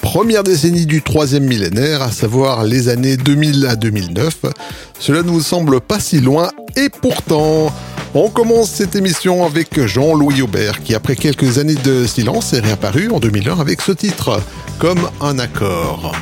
première décennie du troisième millénaire, à savoir les années 2000 à 2009. Cela ne vous semble pas si loin, et pourtant... On commence cette émission avec Jean-Louis Aubert qui après quelques années de silence est réapparu en 2001 avec ce titre, Comme un accord.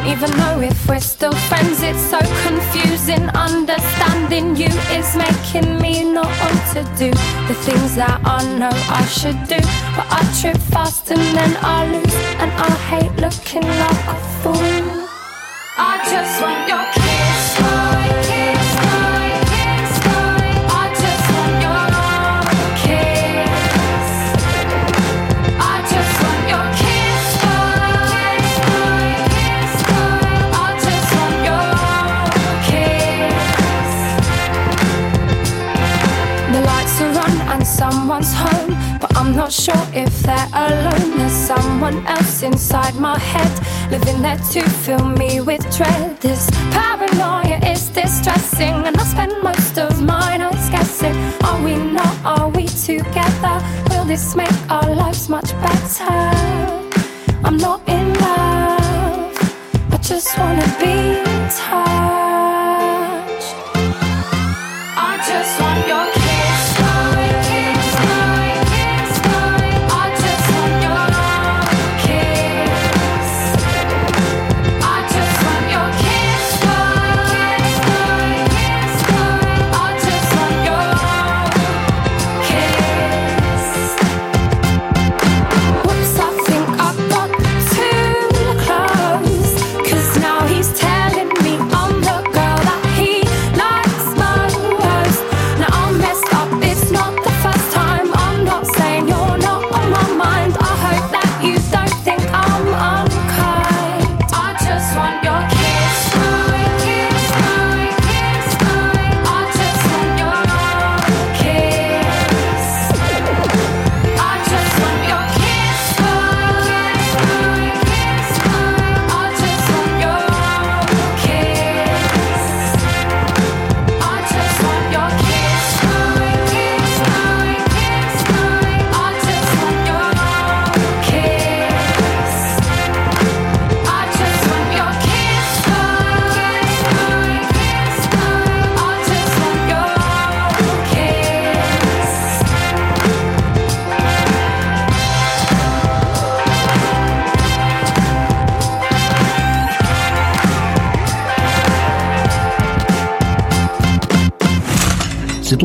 Don't even know if we're still friends. It's so confusing. Understanding you is making me not want to do the things that I know I should do. But I trip fast and then I lose, and I hate looking like a fool. I just want your not sure if they're alone. There's someone else inside my head, living there to fill me with dread. This paranoia is distressing, and I spend most of my nights guessing: Are we not? Are we together? Will this make our lives much better? I'm not in love, I just wanna be touched.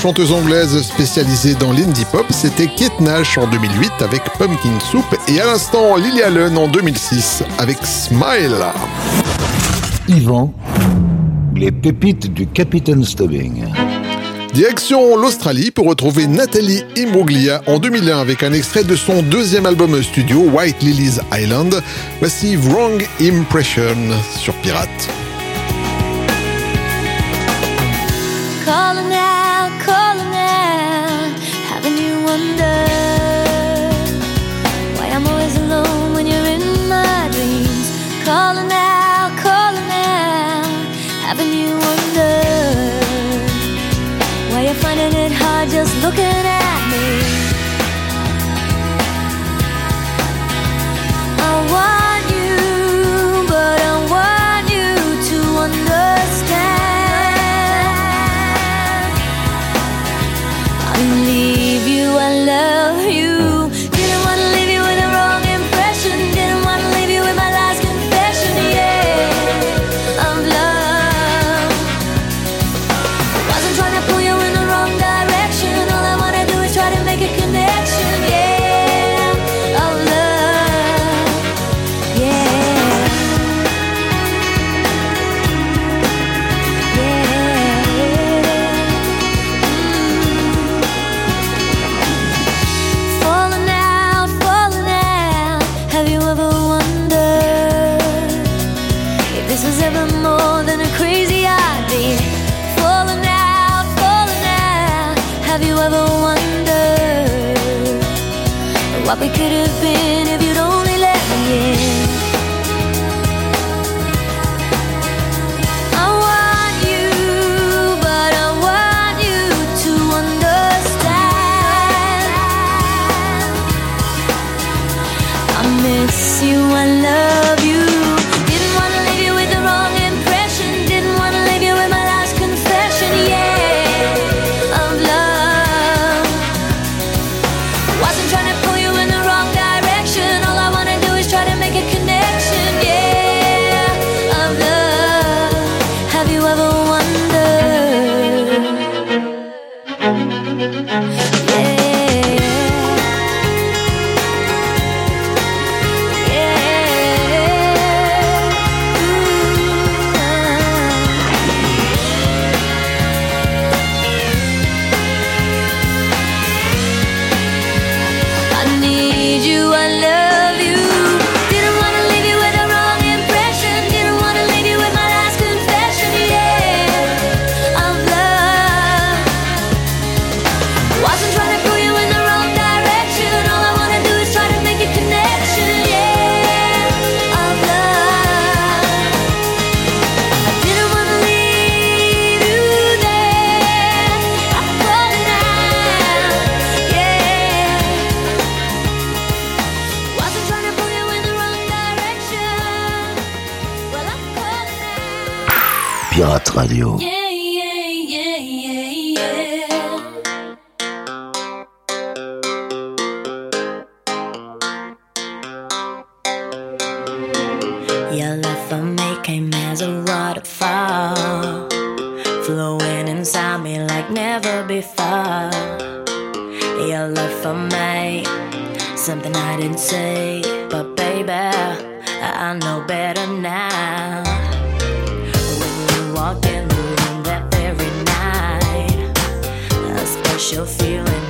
chanteuse anglaise spécialisée dans l'indie pop, c'était Kate Nash en 2008 avec Pumpkin Soup et à l'instant Lily Allen en 2006 avec Smile. Yvan, les pépites du Capitaine Stubbing. Direction l'Australie pour retrouver Nathalie Imbruglia en 2001 avec un extrait de son deuxième album studio White Lily's Island. Voici Wrong Impression sur Pirate. I know better now. When you in the room that very night, a special feeling.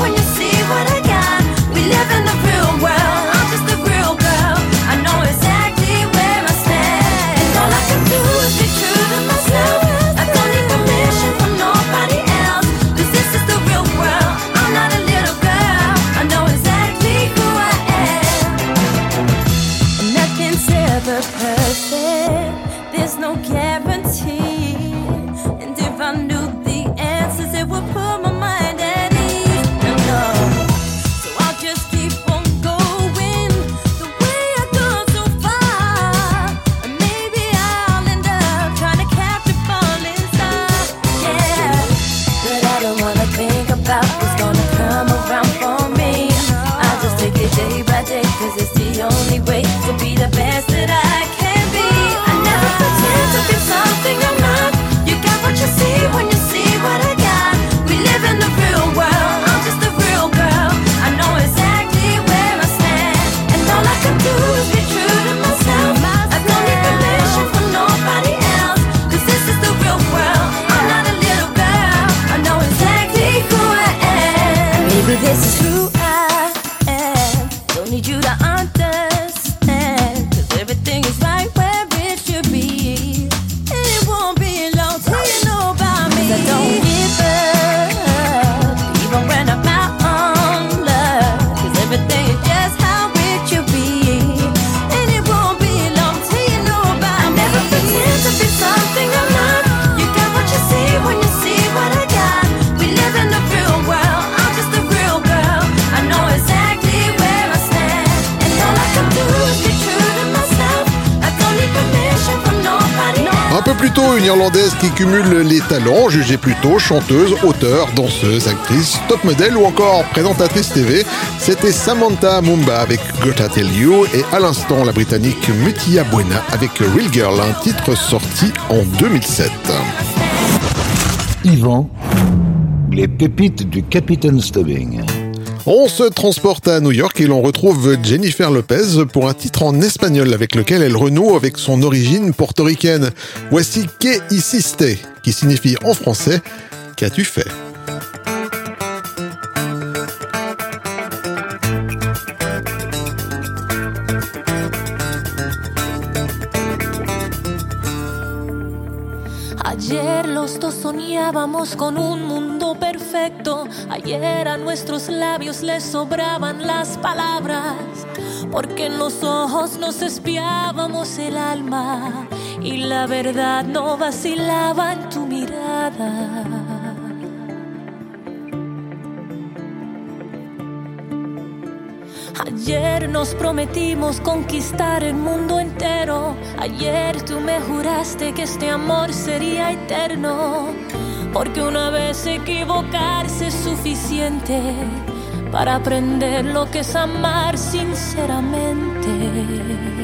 when you plutôt une Irlandaise qui cumule les talents, jugée plutôt chanteuse, auteur, danseuse, actrice, top modèle ou encore présentatrice TV. C'était Samantha Mumba avec Gotta Tell You et à l'instant la Britannique Mutia Buena avec Real Girl, un titre sorti en 2007. Yvan, les pépites du Capitaine Stubbing. On se transporte à New York et l'on retrouve Jennifer Lopez pour un titre en espagnol avec lequel elle renoue avec son origine portoricaine. Voici Que hiciste, qui signifie en français Qu'as-tu fait? Ayer a nuestros labios les sobraban las palabras, porque en los ojos nos espiábamos el alma y la verdad no vacilaba en tu mirada. Ayer nos prometimos conquistar el mundo entero. Ayer tú me juraste que este amor sería eterno porque una vez equivocarse es suficiente para aprender lo que es amar sinceramente.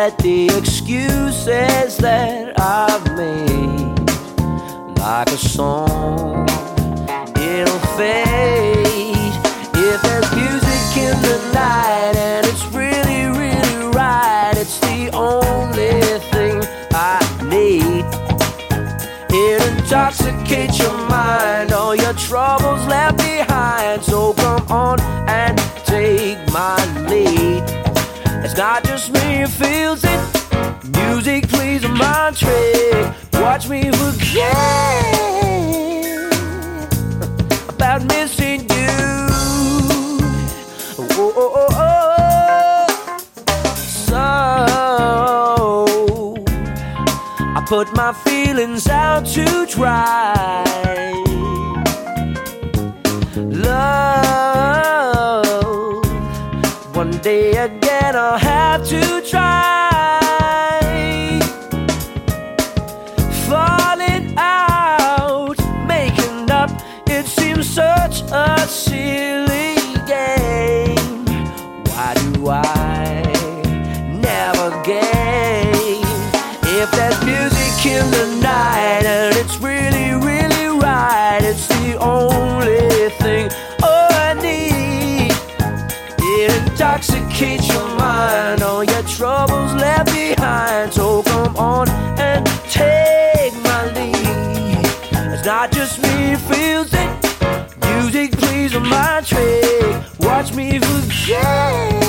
Regret the excuses that I've made. Like a song, not just me who feels it. Music plays a mind trick. Watch me forget about missing you. Oh, oh, oh, oh. So I put my feelings out to dry. Love, day again I'll have to try. Falling out, making up, it seems such a silly game. Why do I intoxicates your mind, all your troubles left behind. So come on and take my lead. It's not just me feels it. Music plays on my trick. Watch me forget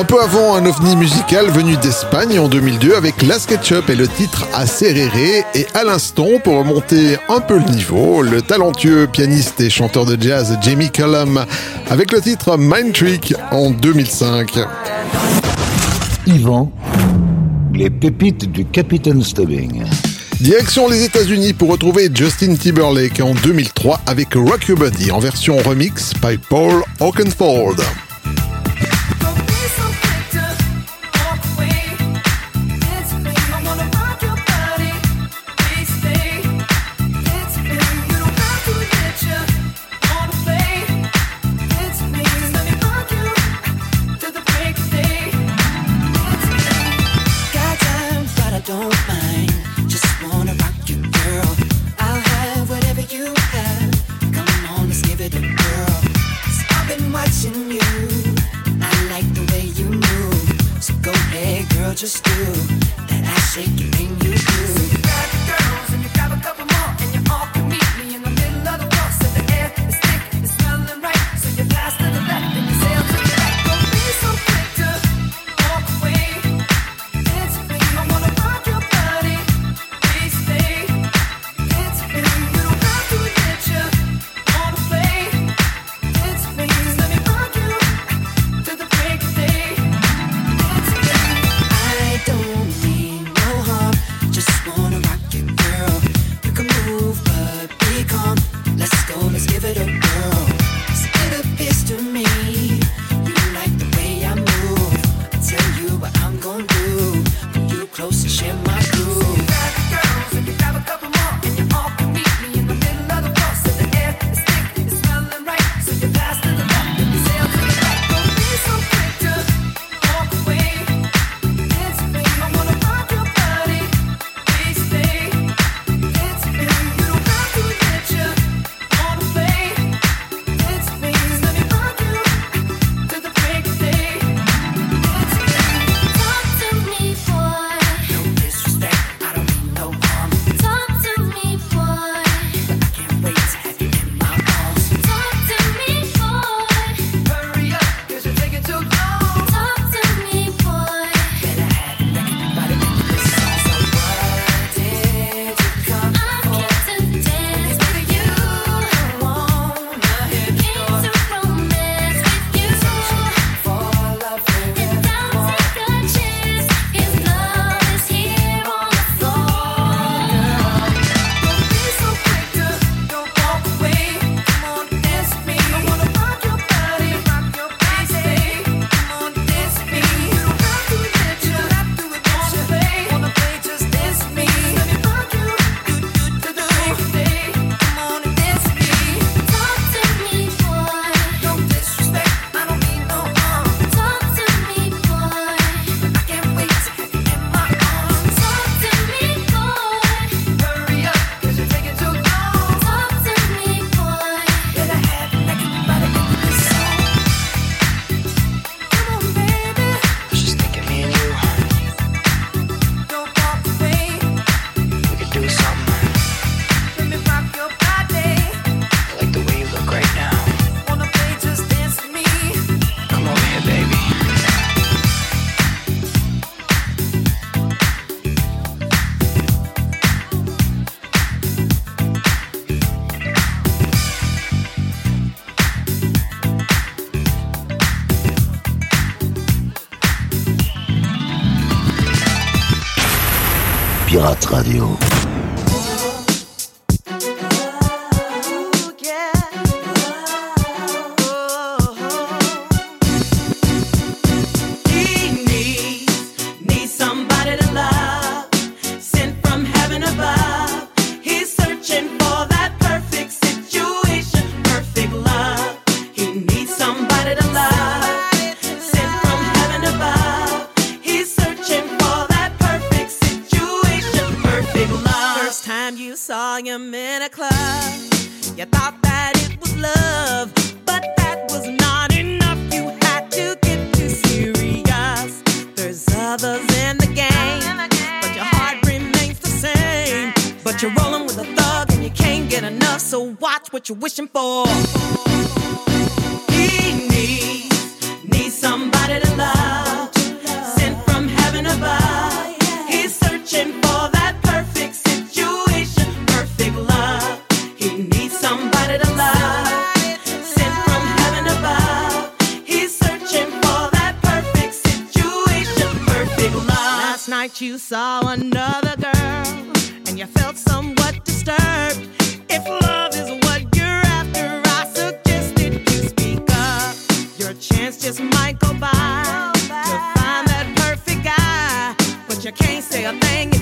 Un peu avant, un ovni musical venu d'Espagne en 2002 avec La SketchUp et le titre Acerere. Et à l'instant, pour remonter un peu le niveau, le talentueux pianiste et chanteur de jazz Jamie Cullum avec le titre Mind Trick en 2005. Yvan, les pépites du Capitaine Stubbing. Direction les États-Unis pour retrouver Justin Timberlake en 2003 avec Rock Your Body en version remix by Paul Oakenfold. Share my groove.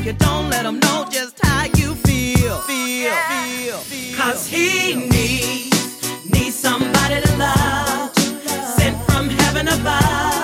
you don't let him know just how you feel. Feel, feel, feel. Cause he needs, needs somebody to love, sent from heaven above.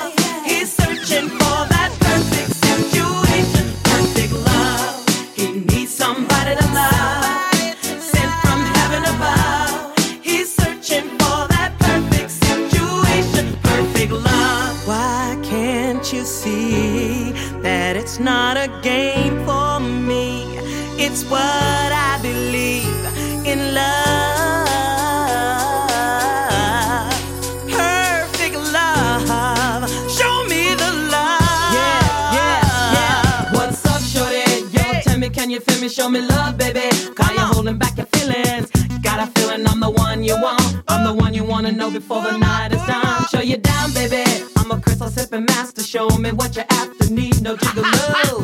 me, show me love, baby. Cause you're holding back your feelings. Got a feeling I'm the one you want. I'm the one you wanna know before the night is done. Show you down, baby. I'm a crystal sipping master. Show me what you after need. No jiggle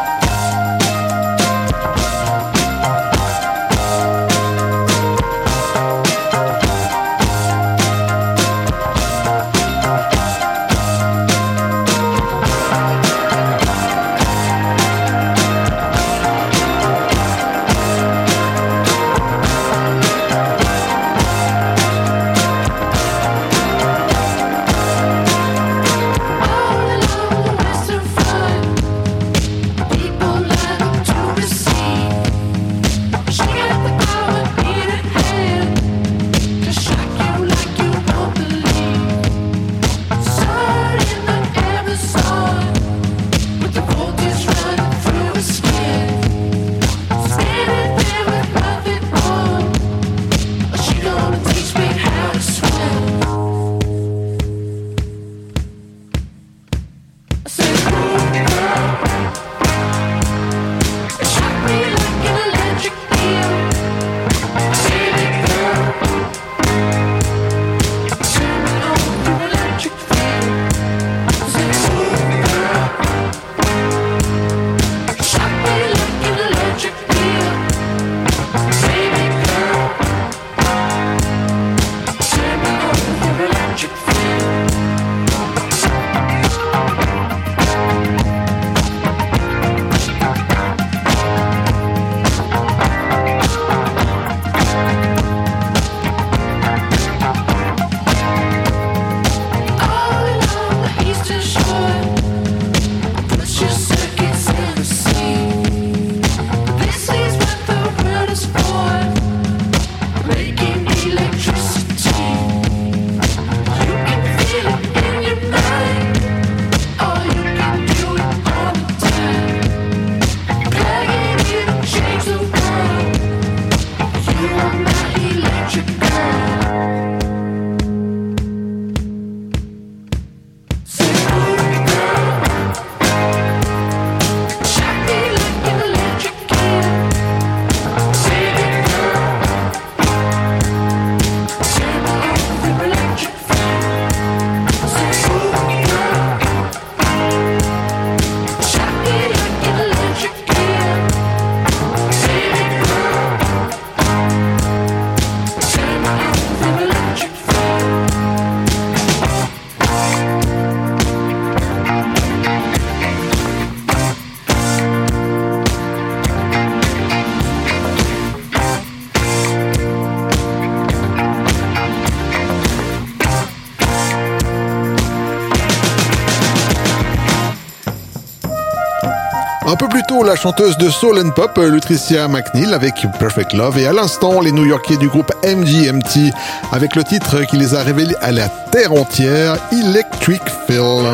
chanteuse de soul and pop euh, Lutricia McNeil avec Perfect Love et à l'instant les New Yorkais du groupe MGMT avec le titre qui les a révélés à la terre entière, Electric Phil.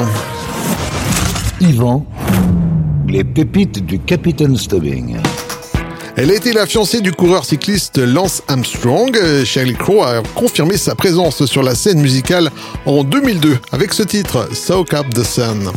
Yvan, les pépites du Capitaine Stubbing. Elle a été la fiancée du coureur cycliste Lance Armstrong. Euh, Sheryl Crow a confirmé sa présence sur la scène musicale en 2002 avec ce titre, Soak Up the Sun.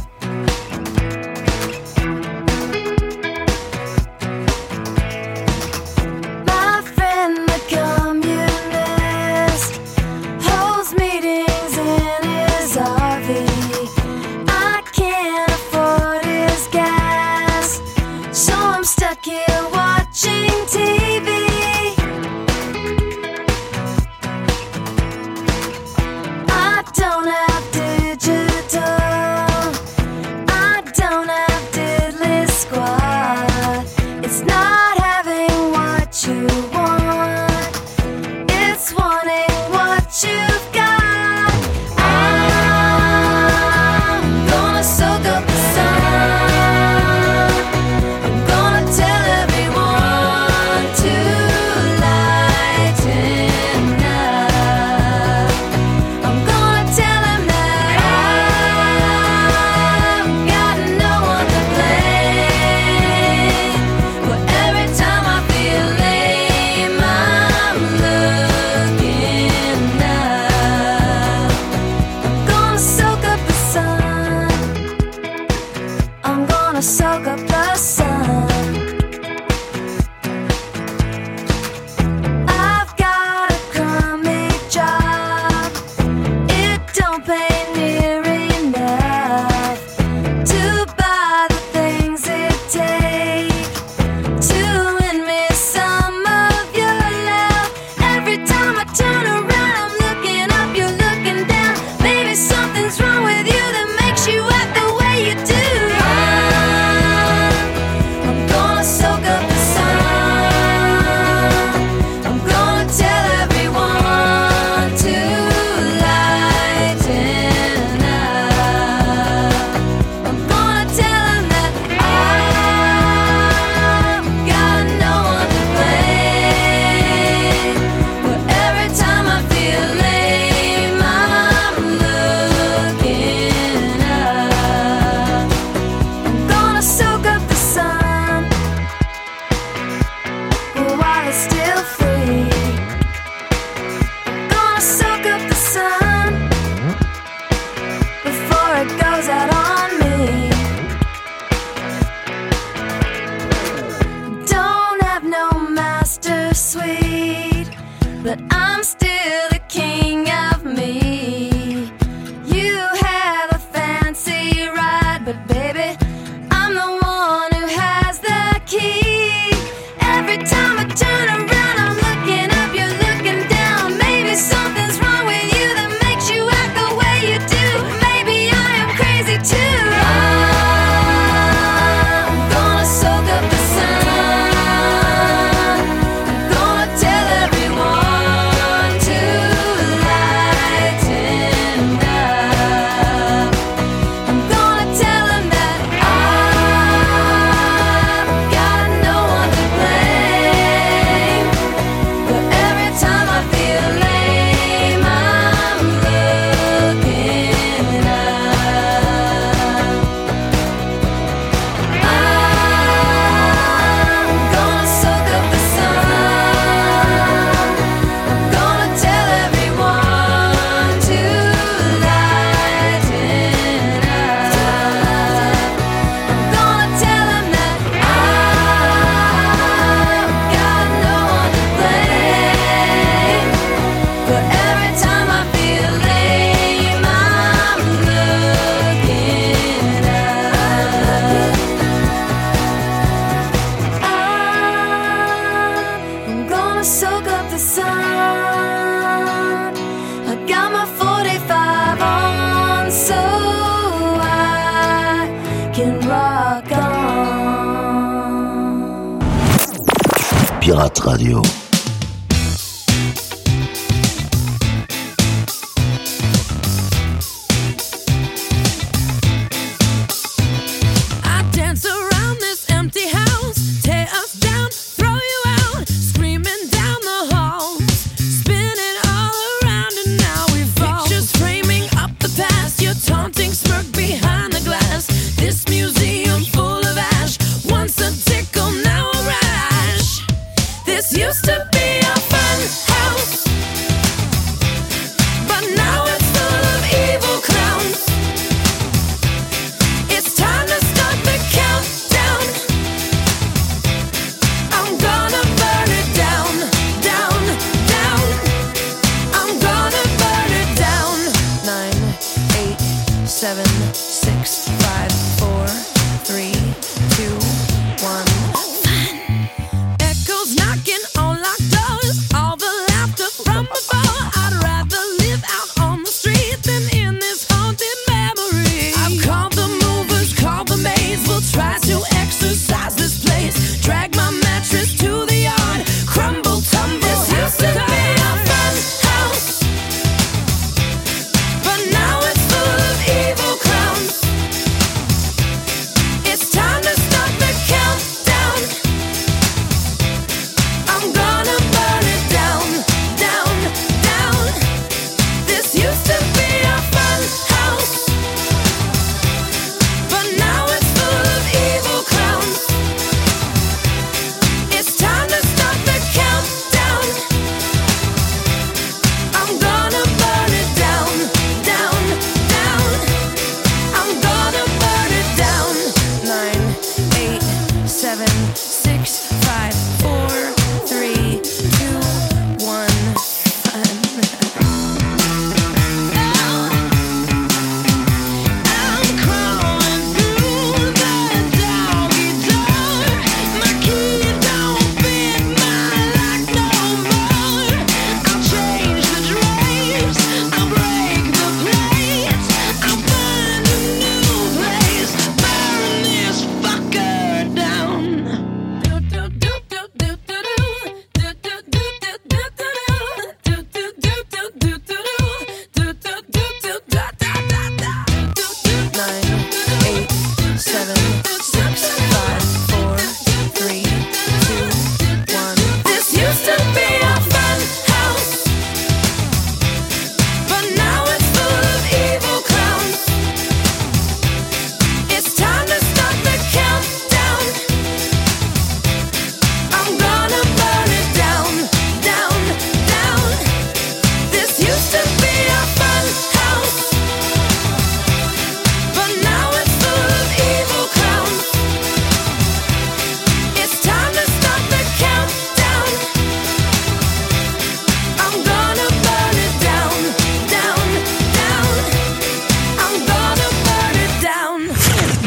Radio.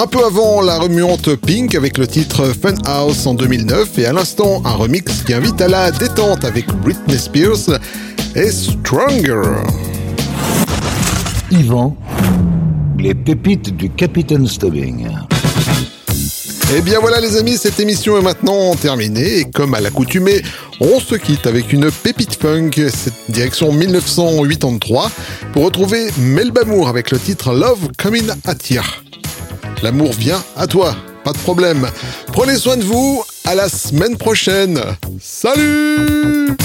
Un peu avant la remuante Pink avec le titre Fun House en 2009 et à l'instant un remix qui invite à la détente avec Britney Spears et Stronger. Yvan, Les pépites du Capitaine Stubbing. Et Eh bien voilà les amis, cette émission est maintenant terminée et comme à l'accoutumée, on se quitte avec une pépite funk, cette direction 1983, pour retrouver Melbamour avec le titre Love Coming at Ya. L'amour vient à toi, pas de problème. Prenez soin de vous, à la semaine prochaine. Salut